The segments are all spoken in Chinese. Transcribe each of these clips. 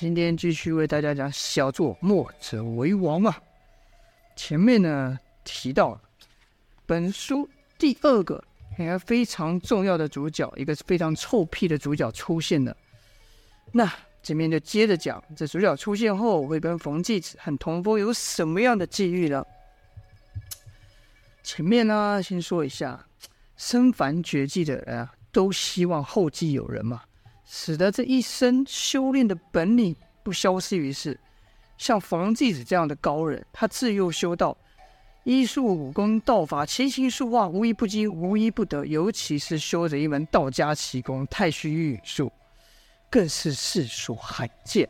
今天继续为大家讲小作墨者为王嘛。前面呢提到本书第二个应该非常重要的主角，一个非常臭屁的主角出现了。那这边就接着讲，这主角出现后会跟冯继子和童风有什么样的际遇呢？前面呢先说一下，身凡绝技的人啊，都希望后继有人嘛。使得这一生修炼的本领不消失于世。像冯继子这样的高人，他自幼修道，医术、武功、道法、琴棋书画，无一不精，无一不得。尤其是修着一门道家奇功——太虚御影术，更是世所罕见。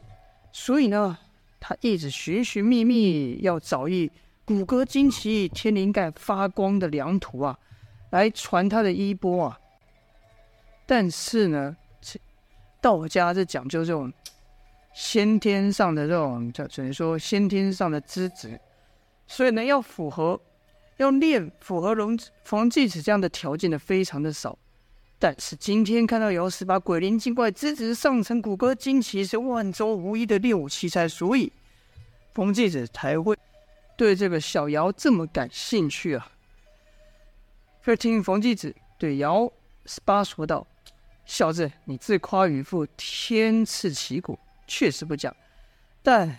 所以呢，他一直寻寻觅觅，要找一骨骼惊奇、天灵盖发光的良徒啊，来传他的衣钵啊。但是呢，道家是讲究这种先天上的这种叫只能说先天上的资质，所以呢，要符合要练符合龙冯继子这样的条件的非常的少。但是今天看到姚十八鬼灵精怪、资质上乘、骨骼惊奇，是万中无一的练武奇才，所以冯继子才会对这个小姚这么感兴趣啊。就听冯继子对姚十八说道。小子，你自夸与父，天赐奇果，确实不假。但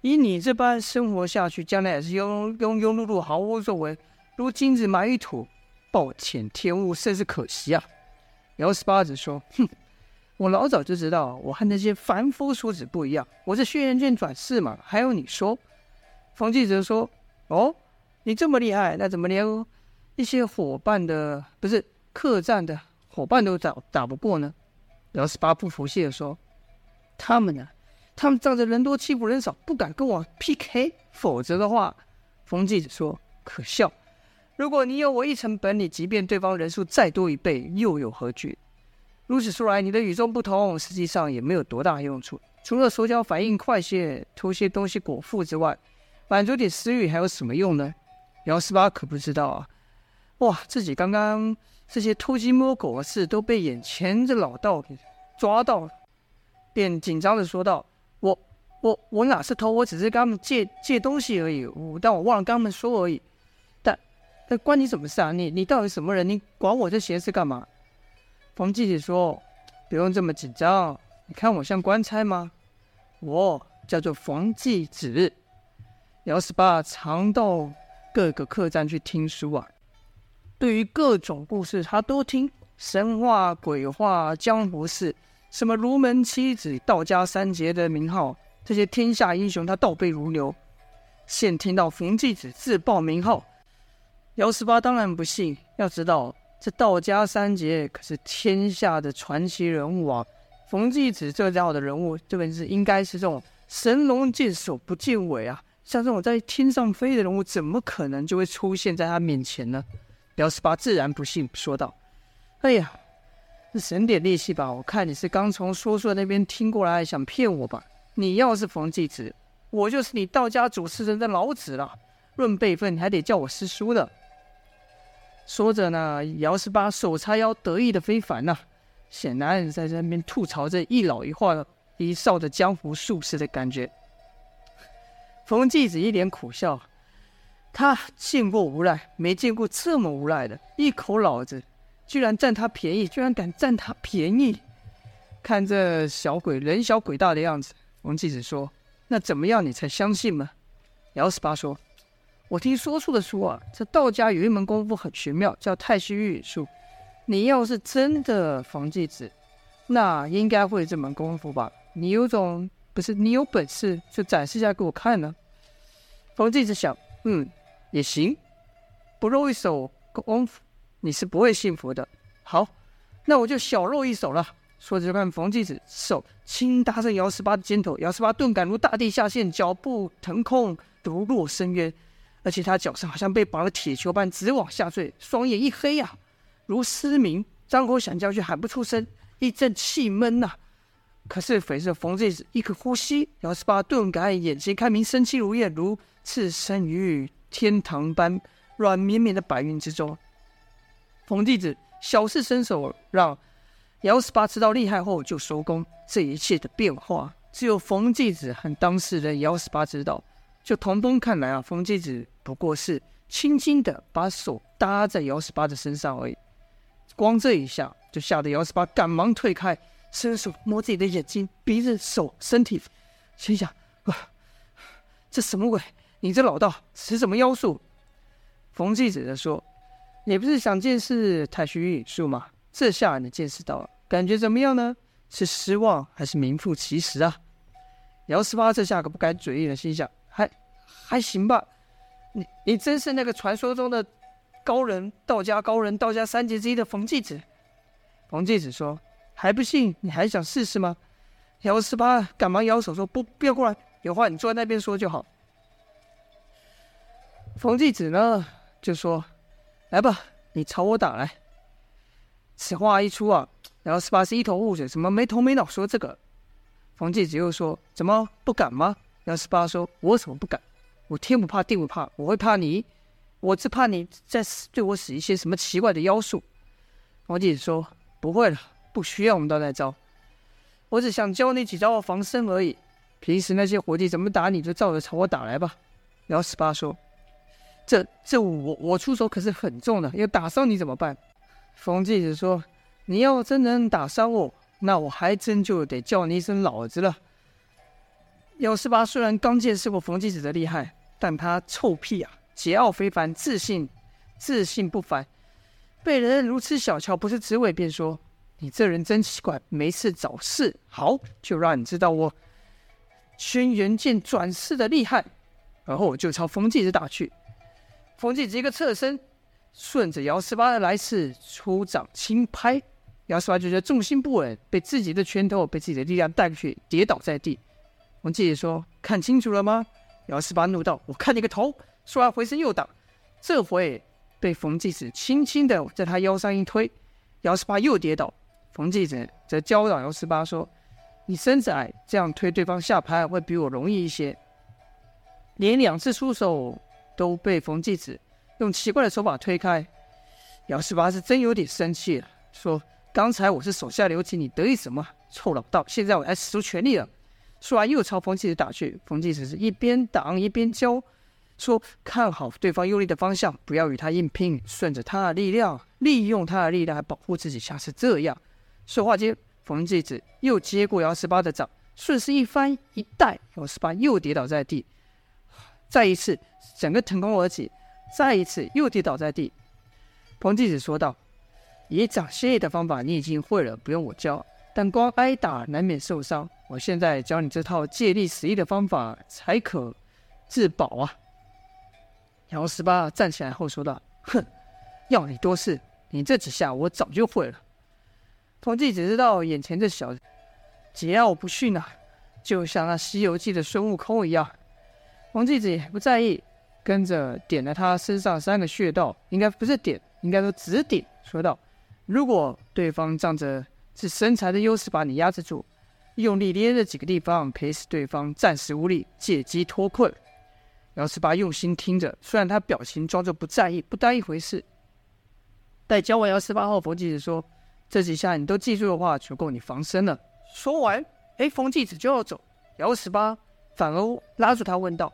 以你这般生活下去，将来也是庸庸庸碌碌，毫无作为，如金子埋于土，暴殄天物，甚是可惜啊！姚十八子说：“哼，我老早就知道，我和那些凡夫俗子不一样，我是轩辕剑转世嘛。还有你说，冯继子说：哦，你这么厉害，那怎么连一些伙伴的不是客栈的？”伙伴都打打不过呢，姚十八不服气地说：“他们呢？他们仗着人多欺负人少，不敢跟我 PK。否则的话，冯继子说可笑。如果你有我一成本领，即便对方人数再多一倍，又有何惧？如此说来，你的与众不同，实际上也没有多大用处。除了手脚反应快些，偷些东西果腹之外，满足点私欲还有什么用呢？”姚十八可不知道啊，哇，自己刚刚。这些偷鸡摸狗的事都被眼前这老道给抓到了，便紧张地说道：“我、我、我哪是偷？我只是跟他们借借东西而已。我但我忘了跟他们说而已。但但关你什么事啊？你你到底什么人？你管我这闲事干嘛？”冯继子说：“不用这么紧张。你看我像官差吗？我叫做冯继子。姚十八常到各个客栈去听书啊。”对于各种故事，他都听神话、鬼话、江湖事，什么儒门七子、道家三杰的名号，这些天下英雄他倒背如流。现听到冯继子自报名号，姚十八当然不信。要知道，这道家三杰可是天下的传奇人物啊！冯继子这样的人物，这本是应该是这种神龙见首不见尾啊！像这种在天上飞的人物，怎么可能就会出现在他面前呢？姚十八自然不信，说道：“哎呀，省点力气吧！我看你是刚从说书那边听过来，想骗我吧？你要是冯继子，我就是你道家主持人的老子了。论辈分，你还得叫我师叔的。”说着呢，姚十八手叉腰，得意的非凡呐、显然在这边吐槽这一老一化一少的江湖术士的感觉。冯继子一脸苦笑。他见过无赖，没见过这么无赖的。一口老子居然占他便宜，居然敢占他便宜！看这小鬼人小鬼大的样子，冯继子说：“那怎么样你才相信吗？”姚十八说：“我听说书的说啊，这道家有一门功夫很玄妙，叫太虚御术。你要是真的冯继子，那应该会这门功夫吧？你有种不是？你有本事就展示一下给我看呢。”冯继子想：“嗯。”也行，不露一手功夫，你是不会信服的。好，那我就小露一手了。说着，就看冯继子手轻搭在姚十八的肩头，姚十八顿感如大地下陷，脚步腾空，如落深渊。而且他脚上好像被绑了铁球般，直往下坠，双眼一黑呀、啊，如失明，张口想叫却喊不出声，一阵气闷呐。可是随着冯继子一个呼吸，姚十八顿感眼前开明，生气如焰，如置身于。天堂般软绵绵的白云之中，冯继子小试身手，让姚十八知道厉害后就收工。这一切的变化只有冯继子和当事人姚十八知道。就童风看来啊，冯继子不过是轻轻的把手搭在姚十八的身上而已。光这一下，就吓得姚十八赶忙退开，伸手摸自己的眼睛、鼻子、手、身体，心想：哇，这什么鬼？你这老道使什么妖术？冯继子的说：“你不是想见识太虚运术吗？这下你见识到了，感觉怎么样呢？是失望还是名副其实啊？”姚十八这下可不敢嘴硬了，心想：“还还行吧。你你真是那个传说中的高人，道家高人，道家三杰之一的冯继子？”冯继子说：“还不信？你还想试试吗？”姚十八赶忙摇手说：“不，不要过来，有话你坐在那边说就好。”冯继子呢？就说：“来吧，你朝我打来。”此话一出啊，然后十八是一头雾水，怎么没头没脑说这个？冯继子又说：“怎么不敢吗？”然后十八说：“我怎么不敢？我天不怕地不怕，我会怕你？我只怕你在对我使一些什么奇怪的妖术。”冯继子说：“不会了，不需要我们到那招，我只想教你几招防身而已。平时那些伙计怎么打你，就照着朝我打来吧。”然后十八说。这这我我出手可是很重的，要打伤你怎么办？冯继子说：“你要真能打伤我，那我还真就得叫你一声老子了。”姚十八虽然刚见识过冯继子的厉害，但他臭屁啊，桀骜非凡，自信自信不凡，被人如此小瞧，不是职位便说：“你这人真奇怪，没事找事。”好，就让你知道我轩辕剑转世的厉害。然后我就朝冯继子打去。冯继子一个侧身，顺着姚十八的来势出掌轻拍，姚十八就觉得重心不稳，被自己的拳头被自己的力量带过去，跌倒在地。冯继子说：“看清楚了吗？”姚十八怒道：“我看你个头！”说完回身又挡，这回被冯继子轻轻的在他腰上一推，姚十八又跌倒。冯继子则教导姚十八说：“你身子矮，这样推对方下拍会比我容易一些。”连两次出手。都被冯继子用奇怪的手法推开，姚十八是真有点生气了，说：“刚才我是手下留情，你得意什么？臭老道！现在我还使出全力了。”说完又朝冯继子打去，冯继子是一边挡一边教，说：“看好对方用力的方向，不要与他硬拼，顺着他的力量，利用他的力量来保护自己。像是这样。”说话间，冯继子又接过姚十八的掌，顺势一翻一带，姚十八又跌倒在地。再一次，整个腾空而起，再一次又跌倒在地。彭继子说道：“以掌心力的方法你已经会了，不用我教。但光挨打难免受伤，我现在教你这套借力使力的方法，才可自保啊。”姚十八站起来后说道：“哼，要你多事，你这几下我早就会了。”彭继子知道眼前这小子桀骜不驯啊，就像那《西游记》的孙悟空一样。冯继子也不在意，跟着点了他身上三个穴道，应该不是点，应该说指点，说道：“如果对方仗着是身材的优势把你压制住，用力捏着几个地方，可以使对方暂时无力，借机脱困。”姚十八用心听着，虽然他表情装作不在意，不当一回事。待教完姚十八后，冯继子说：“这几下你都记住的话，足够你防身了。”说完，哎，冯继子就要走，姚十八。反而拉住他问道：“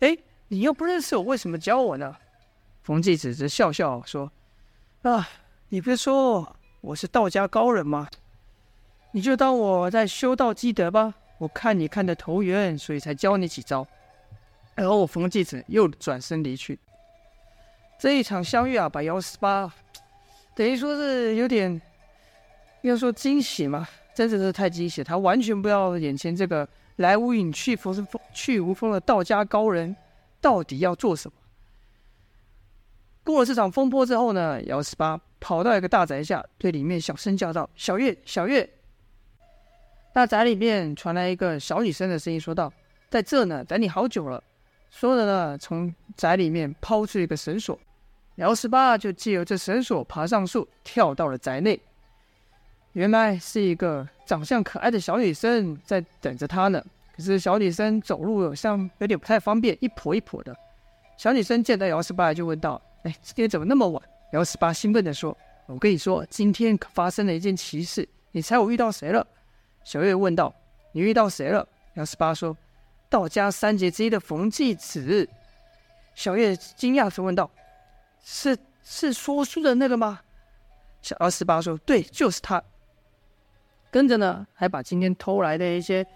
哎，你又不认识我，为什么教我呢？”冯继子则笑笑说：“啊，你不是说我是道家高人吗？你就当我在修道积德吧。我看你看得投缘，所以才教你几招。”然后冯继子又转身离去。这一场相遇啊，把姚十八等于说是有点要说惊喜嘛，真的是太惊喜，他完全不知道眼前这个。来无影去无风，去无风的道家高人到底要做什么？过了这场风波之后呢，姚十八跑到一个大宅下，对里面小声叫道：“小月，小月！”大宅里面传来一个小女生的声音，说道：“在这呢，等你好久了。”说着呢，从宅里面抛出一个绳索，姚十八就借由这绳索爬上树，跳到了宅内。原来是一个长相可爱的小女生在等着他呢。可是小女生走路好像有点不太方便，一跛一跛的。小女生见到姚十八就问道：“哎，今天怎么那么晚？”姚十八兴奋地说：“我跟你说，今天可发生了一件奇事。你猜我遇到谁了？”小月问道：“你遇到谁了？”姚十八说：“道家三杰之一的冯继子。”小月惊讶地问道：“是是说书的那个吗？”小姚十八说：“对，就是他。”跟着呢，还把今天偷来的一些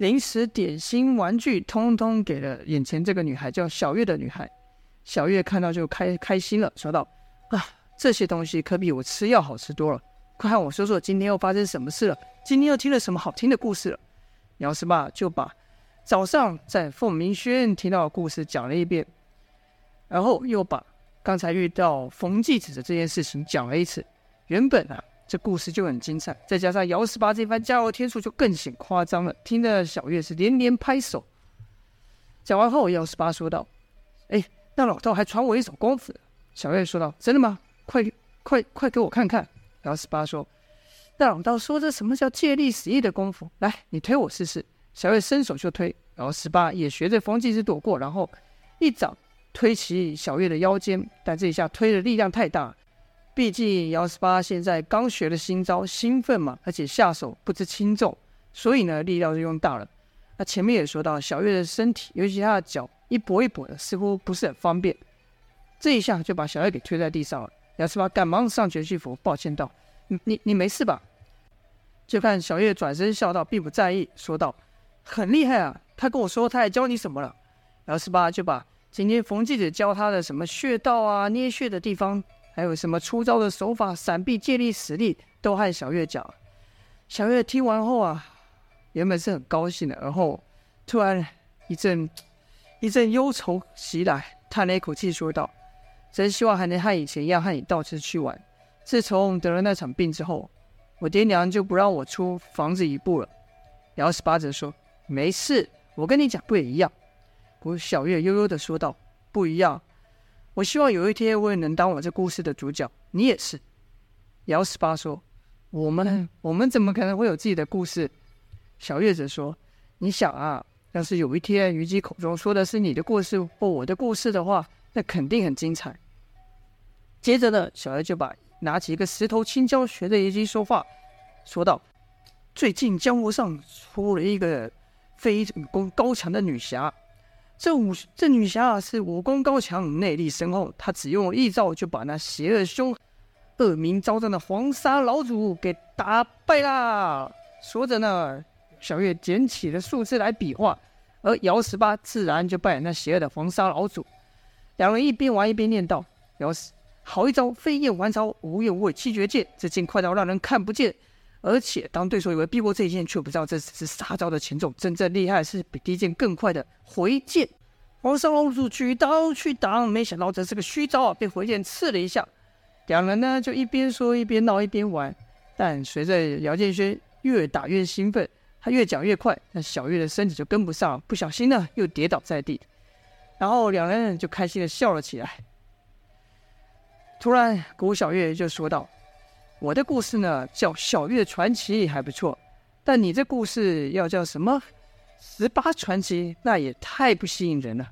零食、点心、玩具，通通给了眼前这个女孩，叫小月的女孩。小月看到就开开心了，说道：“啊，这些东西可比我吃药好吃多了。快和我说说，今天又发生什么事了？今天又听了什么好听的故事了？”姚十八就把早上在凤鸣轩听到的故事讲了一遍，然后又把刚才遇到冯继子的这件事情讲了一次。原本啊，这故事就很精彩，再加上姚十八这番加油添醋，就更显夸张了。听得小月是连连拍手。讲完后，姚十八说道：“哎。”那老道还传我一手功夫，小月说道：“真的吗？快快快给我看看。”姚十八说：“那老道说这什么叫借力使力的功夫？来，你推我试试。”小月伸手就推，姚十八也学着冯继子躲过，然后一掌推起小月的腰间，但这一下推的力量太大，毕竟姚十八现在刚学了新招，兴奋嘛，而且下手不知轻重，所以呢力量就用大了。那前面也说到，小月的身体，尤其她的脚。一跛一跛的，似乎不是很方便。这一下就把小月给推在地上了。姚十八赶忙上前去扶，抱歉道：“你你你没事吧？”就看小月转身笑道，并不在意，说道：“很厉害啊！他跟我说他还教你什么了。”姚十八就把今天冯记者教他的什么穴道啊、捏穴的地方，还有什么出招的手法、闪避、借力使力，都和小月讲。小月听完后啊，原本是很高兴的，而后突然一阵。一阵忧愁袭来，叹了一口气，说道：“真希望还能和以前一样和你到处去玩。自从得了那场病之后，我爹娘就不让我出房子一步了。”姚十八则说：“没事，我跟你讲不也一样？”不，小月悠悠地说道：“不一样。我希望有一天我也能当我这故事的主角，你也是。”姚十八说：“我们我们怎么可能会有自己的故事？”小月则说：“你想啊。”要是有一天虞姬口中说的是你的故事或我的故事的话，那肯定很精彩。接着呢，小月就把拿起一个石头青椒，学着虞姬说话，说道：“最近江湖上出了一个非武功高强的女侠，这武这女侠啊是武功高强，内力深厚，她只用一招就把那邪恶凶恶名昭彰的黄沙老祖给打败啦。”说着呢。小月捡起了树枝来比划，而姚十八自然就扮演那邪恶的黄沙老祖。两人一边玩一边念道：“姚十，好一招飞燕还巢，无怨无悔七绝剑，这剑快到让人看不见。而且当对手以为避过这一剑，却不知道这只是杀招的前奏。真正厉害是比第一剑更快的回剑。黄沙老祖举刀去挡，没想到这是个虚招啊，被回剑刺了一下。两人呢就一边说一边闹一边玩。但随着姚建轩越打越兴奋。他越讲越快，那小月的身体就跟不上，不小心呢又跌倒在地，然后两人就开心的笑了起来。突然，古小月就说道：“我的故事呢叫《小月传奇》，还不错，但你这故事要叫什么《十八传奇》，那也太不吸引人了。”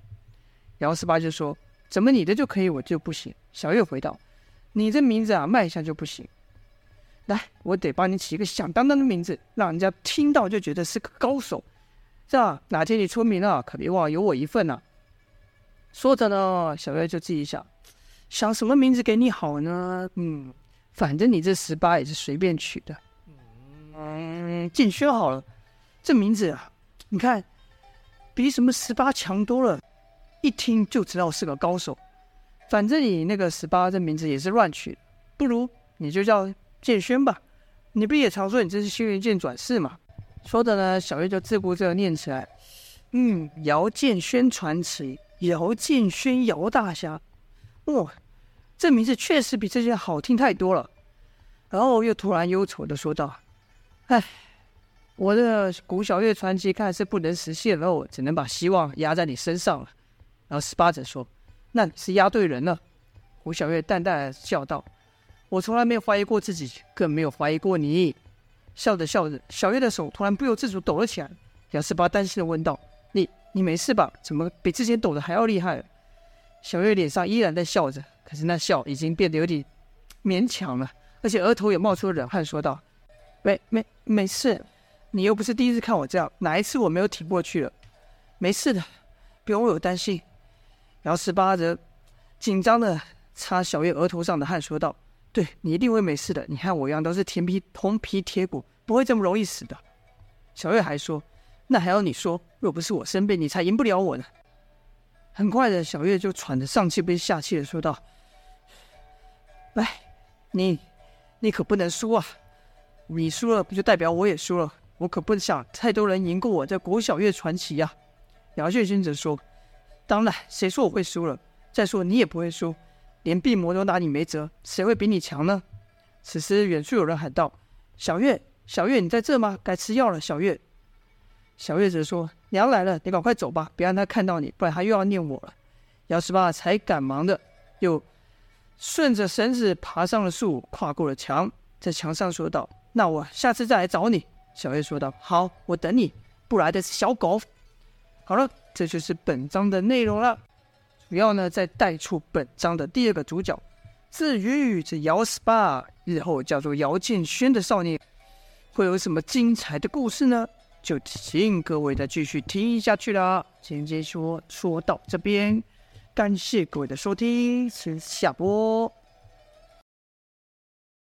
姚十八就说：“怎么你的就可以，我就不行？”小月回道：“你这名字啊，卖相就不行。”来，我得帮你起一个响当当的名字，让人家听到就觉得是个高手。这样哪天你出名了，可别忘了有我一份呢、说着呢，小月就自己想，想什么名字给你好呢？嗯，反正你这十八也是随便取的。嗯，建轩好了，这名字啊，你看比什么十八强多了，一听就知道是个高手。反正你那个十八这名字也是乱取，不如你就叫。建轩吧，你不也常说你这是轩辕剑转世吗？说着呢，小月就自顾自的念起来：“嗯，姚建轩传奇，姚建轩，姚大侠。哇，这名字确实比这些好听太多了。”然后又突然忧愁的说道：“哎，我的古小月传奇看来是不能实现了，我只能把希望压在你身上了。”然后十八者说：“那你是压对人了。”古小月淡淡的笑道。我从来没有怀疑过自己，更没有怀疑过你。笑着笑着，小月的手突然不由自主抖了起来。姚十八担心的问道：“你你没事吧？怎么比之前抖的还要厉害？”小月脸上依然在笑着，可是那笑已经变得有点勉强了，而且额头也冒出了冷汗，说道：“没没没事，你又不是第一次看我这样，哪一次我没有挺过去了？没事的，不用为我担心。姚十八则紧张的擦小月额头上的汗，说道：“对，你一定会没事的。你和我一样，都是铁皮铜皮铁骨，不会这么容易死的。”小月还说：“那还要你说？若不是我生病，你才赢不了我呢。”很快的，小月就喘着上气不接下气的说道：“哎，你，你可不能输啊！你输了，不就代表我也输了？我可不想太多人赢过我这国小月传奇呀！”姚建勋则说：“当然，谁说我会输了？再说你也不会输，连病魔都拿你没辙，谁会比你强呢？”此时，远处有人喊道：“小月，小月，你在这吗？该吃药了。”小月，小月则说。娘来了，你赶快走吧，别让他看到你，不然他又要念我了。姚十八才赶忙的又顺着绳子爬上了树，跨过了墙，在墙上说道：“那我下次再来找你。”小月说道：“好，我等你。不来的是小狗。”好了，这就是本章的内容了。主要呢，在带出本章的第二个主角。至于这姚十八日后叫做姚建轩的少年，会有什么精彩的故事呢？就请各位再继续听下去了。今天说说到这边，感谢各位的收听，先下播。